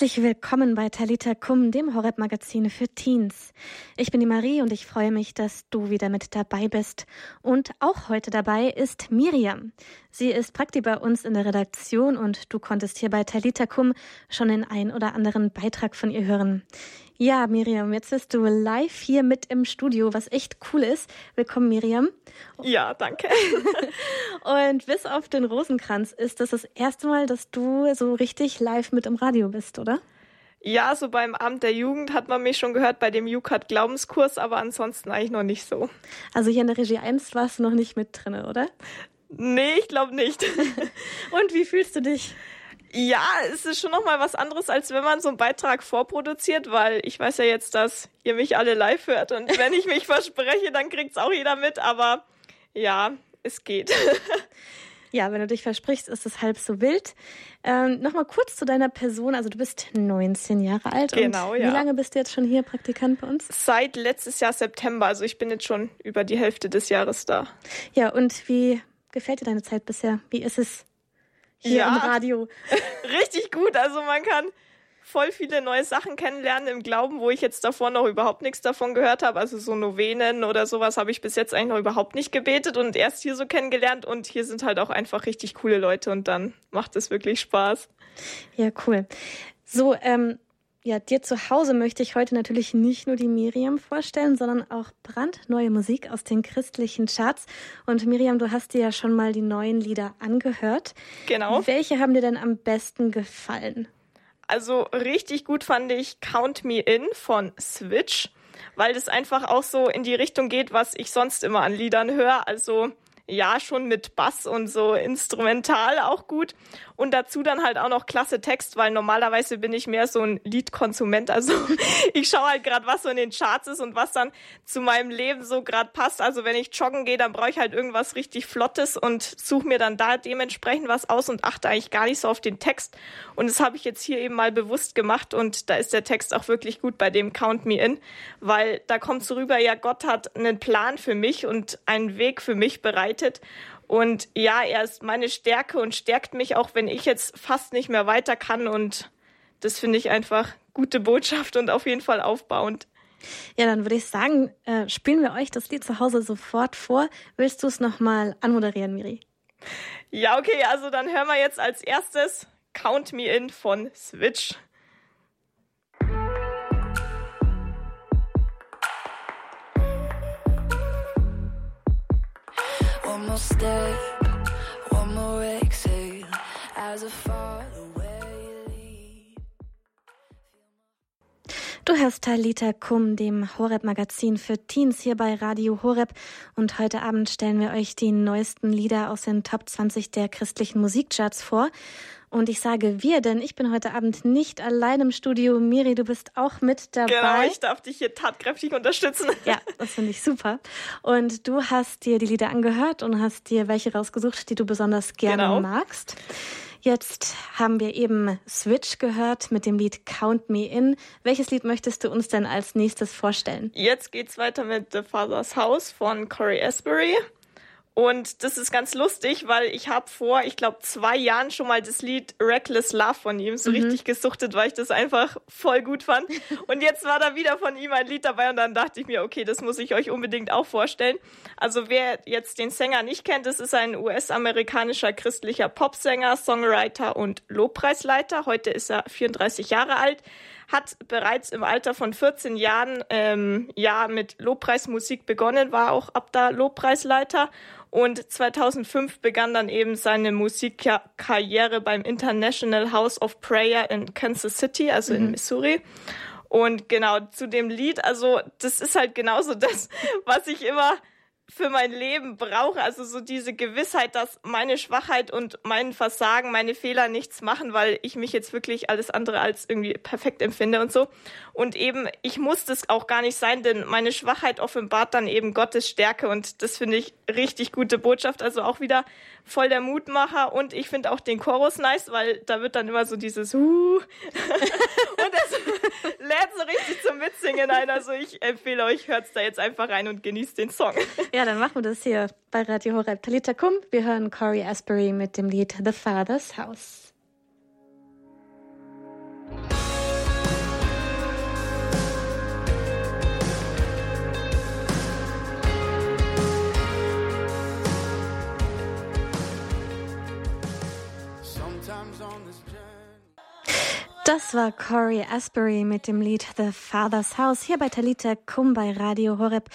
Herzlich willkommen bei Talita Kum, dem Horeb-Magazin für Teens. Ich bin die Marie und ich freue mich, dass du wieder mit dabei bist. Und auch heute dabei ist Miriam. Sie ist Prakti bei uns in der Redaktion und du konntest hier bei Talita Kum schon den ein oder anderen Beitrag von ihr hören. Ja, Miriam, jetzt bist du live hier mit im Studio, was echt cool ist. Willkommen, Miriam. Ja, danke. Und bis auf den Rosenkranz ist das das erste Mal, dass du so richtig live mit im Radio bist, oder? Ja, so beim Amt der Jugend hat man mich schon gehört, bei dem Jukat Glaubenskurs, aber ansonsten eigentlich noch nicht so. Also hier in der Regie 1 warst du noch nicht mit drin, oder? Nee, ich glaube nicht. Und wie fühlst du dich? Ja, es ist schon nochmal was anderes, als wenn man so einen Beitrag vorproduziert, weil ich weiß ja jetzt, dass ihr mich alle live hört und wenn ich mich verspreche, dann kriegt es auch jeder mit, aber ja, es geht. Ja, wenn du dich versprichst, ist es halb so wild. Ähm, Nochmal kurz zu deiner Person. Also du bist 19 Jahre alt. Genau, ja. Wie lange bist du jetzt schon hier Praktikant bei uns? Seit letztes Jahr September. Also ich bin jetzt schon über die Hälfte des Jahres da. Ja, und wie gefällt dir deine Zeit bisher? Wie ist es hier ja, im Radio. Richtig gut. Also man kann voll viele neue Sachen kennenlernen im Glauben, wo ich jetzt davor noch überhaupt nichts davon gehört habe. Also so Novenen oder sowas habe ich bis jetzt eigentlich noch überhaupt nicht gebetet und erst hier so kennengelernt. Und hier sind halt auch einfach richtig coole Leute und dann macht es wirklich Spaß. Ja, cool. So, ähm, ja, dir zu Hause möchte ich heute natürlich nicht nur die Miriam vorstellen, sondern auch brandneue Musik aus den christlichen Charts. Und Miriam, du hast dir ja schon mal die neuen Lieder angehört. Genau. Welche haben dir denn am besten gefallen? Also richtig gut fand ich Count Me In von Switch, weil das einfach auch so in die Richtung geht, was ich sonst immer an Liedern höre. Also ja, schon mit Bass und so instrumental auch gut. Und dazu dann halt auch noch klasse Text, weil normalerweise bin ich mehr so ein Liedkonsument. Also ich schaue halt gerade, was so in den Charts ist und was dann zu meinem Leben so gerade passt. Also wenn ich joggen gehe, dann brauche ich halt irgendwas richtig Flottes und suche mir dann da dementsprechend was aus und achte eigentlich gar nicht so auf den Text. Und das habe ich jetzt hier eben mal bewusst gemacht und da ist der Text auch wirklich gut bei dem Count Me In, weil da kommt so rüber, ja, Gott hat einen Plan für mich und einen Weg für mich bereitet. Und ja, er ist meine Stärke und stärkt mich auch, wenn ich jetzt fast nicht mehr weiter kann. Und das finde ich einfach gute Botschaft und auf jeden Fall aufbauend. Ja, dann würde ich sagen, äh, spielen wir euch das Lied zu Hause sofort vor. Willst du es nochmal anmoderieren, Miri? Ja, okay, also dann hören wir jetzt als erstes Count Me In von Switch. Du hörst Talita Kum, dem Horeb-Magazin für Teens hier bei Radio Horeb. Und heute Abend stellen wir euch die neuesten Lieder aus den Top 20 der christlichen Musikcharts vor. Und ich sage wir, denn ich bin heute Abend nicht allein im Studio. Miri, du bist auch mit dabei. Genau, ich darf dich hier tatkräftig unterstützen. Ja, das finde ich super. Und du hast dir die Lieder angehört und hast dir welche rausgesucht, die du besonders gerne genau. magst. Jetzt haben wir eben Switch gehört mit dem Lied Count Me In. Welches Lied möchtest du uns denn als nächstes vorstellen? Jetzt geht's weiter mit The Father's House von Corey Asbury. Und das ist ganz lustig, weil ich habe vor, ich glaube, zwei Jahren schon mal das Lied Reckless Love von ihm so mhm. richtig gesuchtet, weil ich das einfach voll gut fand. Und jetzt war da wieder von ihm ein Lied dabei und dann dachte ich mir, okay, das muss ich euch unbedingt auch vorstellen. Also wer jetzt den Sänger nicht kennt, das ist ein US-amerikanischer christlicher Popsänger, Songwriter und Lobpreisleiter. Heute ist er 34 Jahre alt hat bereits im Alter von 14 Jahren ähm, ja mit Lobpreismusik begonnen, war auch ab da Lobpreisleiter und 2005 begann dann eben seine Musikkarriere beim International House of Prayer in Kansas City, also mhm. in Missouri. Und genau zu dem Lied, also das ist halt genauso das, was ich immer für mein Leben brauche. Also so diese Gewissheit, dass meine Schwachheit und mein Versagen, meine Fehler nichts machen, weil ich mich jetzt wirklich alles andere als irgendwie perfekt empfinde und so. Und eben, ich muss das auch gar nicht sein, denn meine Schwachheit offenbart dann eben Gottes Stärke und das finde ich richtig gute Botschaft. Also auch wieder voll der Mutmacher und ich finde auch den Chorus nice, weil da wird dann immer so dieses Huh und das lädt so richtig zum Mitsingen ein. Also ich empfehle euch, hört's da jetzt einfach rein und genießt den Song. Ja, dann machen wir das hier bei Radio Horeb Talita Kum. Wir hören Corey Asbury mit dem Lied The Father's House. Das war Corey Asbury mit dem Lied The Father's House hier bei Talita Kum bei Radio Horeb,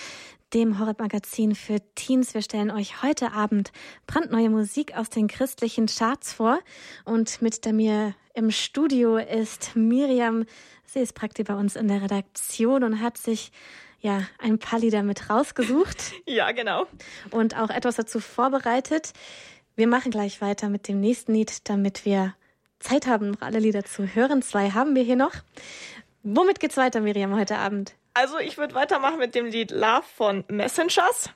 dem Horeb-Magazin für Teens. Wir stellen euch heute Abend brandneue Musik aus den christlichen Charts vor. Und mit der mir im Studio ist Miriam. Sie ist praktisch bei uns in der Redaktion und hat sich ja ein paar Lieder mit rausgesucht. ja, genau. Und auch etwas dazu vorbereitet. Wir machen gleich weiter mit dem nächsten Lied, damit wir Zeit haben, noch alle Lieder zu hören. Zwei haben wir hier noch. Womit geht's weiter, Miriam, heute Abend? Also ich würde weitermachen mit dem Lied Love von Messengers.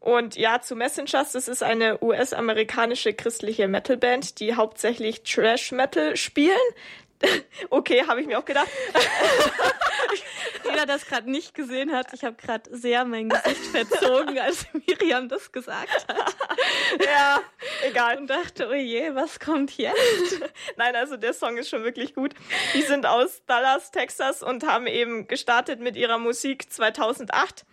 Und ja, zu Messengers, das ist eine US-amerikanische christliche Metalband, die hauptsächlich Trash Metal spielen. okay, habe ich mir auch gedacht. Jeder, der das gerade nicht gesehen hat, ich habe gerade sehr mein Gesicht verzogen, als Miriam das gesagt hat. Ja, egal. Und dachte, oh je, was kommt jetzt? Nein, also der Song ist schon wirklich gut. Die sind aus Dallas, Texas und haben eben gestartet mit ihrer Musik 2008.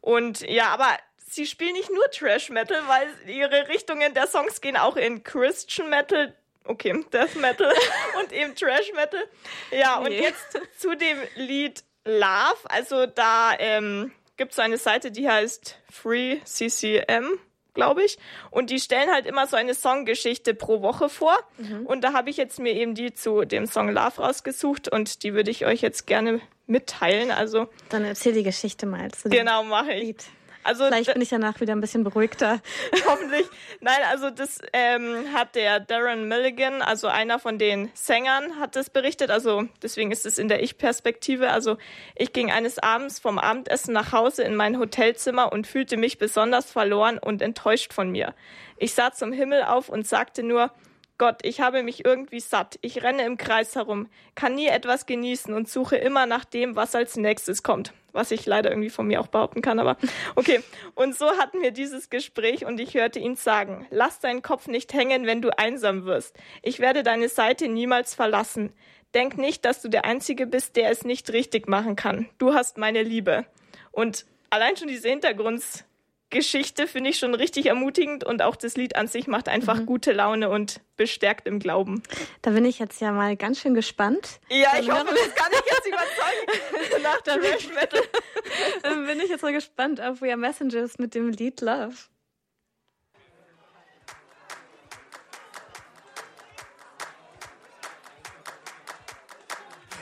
Und ja, aber sie spielen nicht nur Trash Metal, weil ihre Richtungen der Songs gehen auch in Christian Metal, okay, Death Metal und eben Trash Metal. Ja, und nee. jetzt zu dem Lied Love. Also da ähm, gibt es so eine Seite, die heißt Free CCM glaube ich. Und die stellen halt immer so eine Songgeschichte pro Woche vor. Mhm. Und da habe ich jetzt mir eben die zu dem Song Love rausgesucht und die würde ich euch jetzt gerne mitteilen. Also dann erzähl die Geschichte mal. genau, mache ich. Lied. Also Vielleicht bin ich danach wieder ein bisschen beruhigter. Hoffentlich. Nein, also das ähm, hat der Darren Milligan, also einer von den Sängern, hat das berichtet. Also deswegen ist es in der Ich-Perspektive. Also ich ging eines Abends vom Abendessen nach Hause in mein Hotelzimmer und fühlte mich besonders verloren und enttäuscht von mir. Ich sah zum Himmel auf und sagte nur, Gott, ich habe mich irgendwie satt. Ich renne im Kreis herum, kann nie etwas genießen und suche immer nach dem, was als nächstes kommt. Was ich leider irgendwie von mir auch behaupten kann, aber okay. Und so hatten wir dieses Gespräch und ich hörte ihn sagen, lass deinen Kopf nicht hängen, wenn du einsam wirst. Ich werde deine Seite niemals verlassen. Denk nicht, dass du der Einzige bist, der es nicht richtig machen kann. Du hast meine Liebe. Und allein schon diese Hintergrunds Geschichte finde ich schon richtig ermutigend und auch das Lied an sich macht einfach mhm. gute Laune und bestärkt im Glauben. Da bin ich jetzt ja mal ganz schön gespannt. Ja, ich hoffe, das kann ich jetzt überzeugen. Nach der Metal. Dann bin ich jetzt mal gespannt auf We Are Messengers mit dem Lied Love.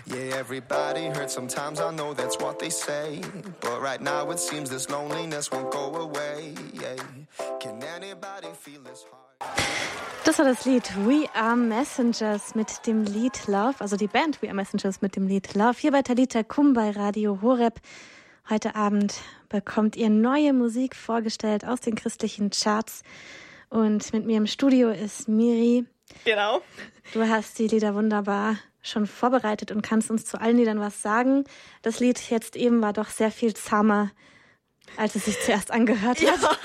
Yeah, everybody hurts sometimes, I know that's what they say. But right now it seems this loneliness won't go away. Yeah. Can anybody feel this heart? Das war das Lied We Are Messengers mit dem Lied Love, also die Band We Are Messengers mit dem Lied Love, hier bei Talita Kum bei Radio Horeb. Heute Abend bekommt ihr neue Musik vorgestellt aus den christlichen Charts. Und mit mir im Studio ist Miri. Genau. Du hast die Lieder wunderbar schon vorbereitet und kannst uns zu allen Liedern was sagen. Das Lied jetzt eben war doch sehr viel zahmer, als es sich zuerst angehört hat. Ja.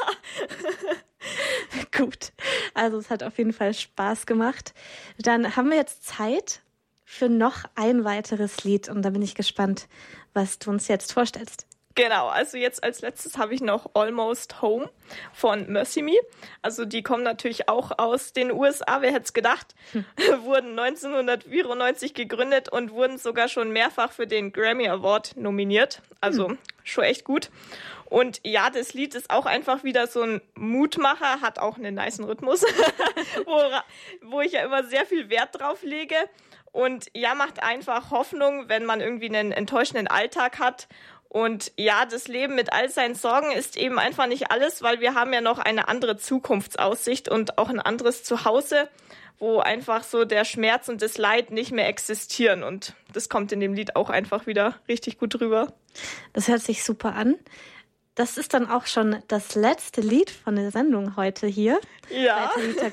Gut. Also es hat auf jeden Fall Spaß gemacht. Dann haben wir jetzt Zeit für noch ein weiteres Lied und da bin ich gespannt, was du uns jetzt vorstellst. Genau, also jetzt als letztes habe ich noch Almost Home von Mercy Me. Also die kommen natürlich auch aus den USA, wer hätte es gedacht. Hm. wurden 1994 gegründet und wurden sogar schon mehrfach für den Grammy Award nominiert. Also hm. schon echt gut. Und ja, das Lied ist auch einfach wieder so ein Mutmacher, hat auch einen niceen Rhythmus, wo, wo ich ja immer sehr viel Wert drauf lege. Und ja, macht einfach Hoffnung, wenn man irgendwie einen enttäuschenden Alltag hat und ja, das Leben mit all seinen Sorgen ist eben einfach nicht alles, weil wir haben ja noch eine andere Zukunftsaussicht und auch ein anderes Zuhause, wo einfach so der Schmerz und das Leid nicht mehr existieren. Und das kommt in dem Lied auch einfach wieder richtig gut rüber. Das hört sich super an. Das ist dann auch schon das letzte Lied von der Sendung heute hier. Ja. Bei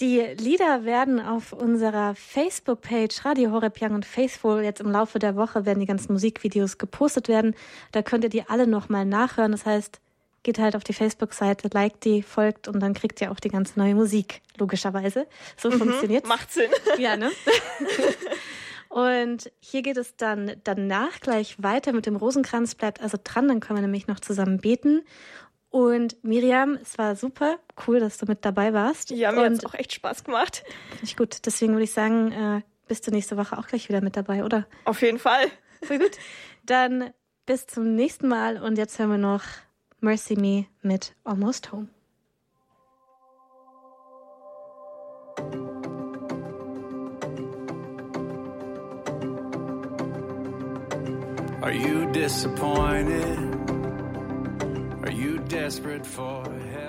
Die Lieder werden auf unserer Facebook-Page Radio Horeb Young und Faithful jetzt im Laufe der Woche werden die ganzen Musikvideos gepostet werden. Da könnt ihr die alle nochmal nachhören. Das heißt, geht halt auf die Facebook-Seite, liked die, folgt und dann kriegt ihr auch die ganze neue Musik, logischerweise. So mhm, funktioniert's. Macht Sinn. Ja, ne? und hier geht es dann danach gleich weiter mit dem Rosenkranz. Bleibt also dran, dann können wir nämlich noch zusammen beten. Und Miriam, es war super cool, dass du mit dabei warst. Ja, mir hat auch echt Spaß gemacht. Finde ich gut. Deswegen würde ich sagen, äh, bist du nächste Woche auch gleich wieder mit dabei, oder? Auf jeden Fall. Voll gut. Dann bis zum nächsten Mal und jetzt hören wir noch Mercy Me mit Almost Home. Are you disappointed? Are you desperate for help?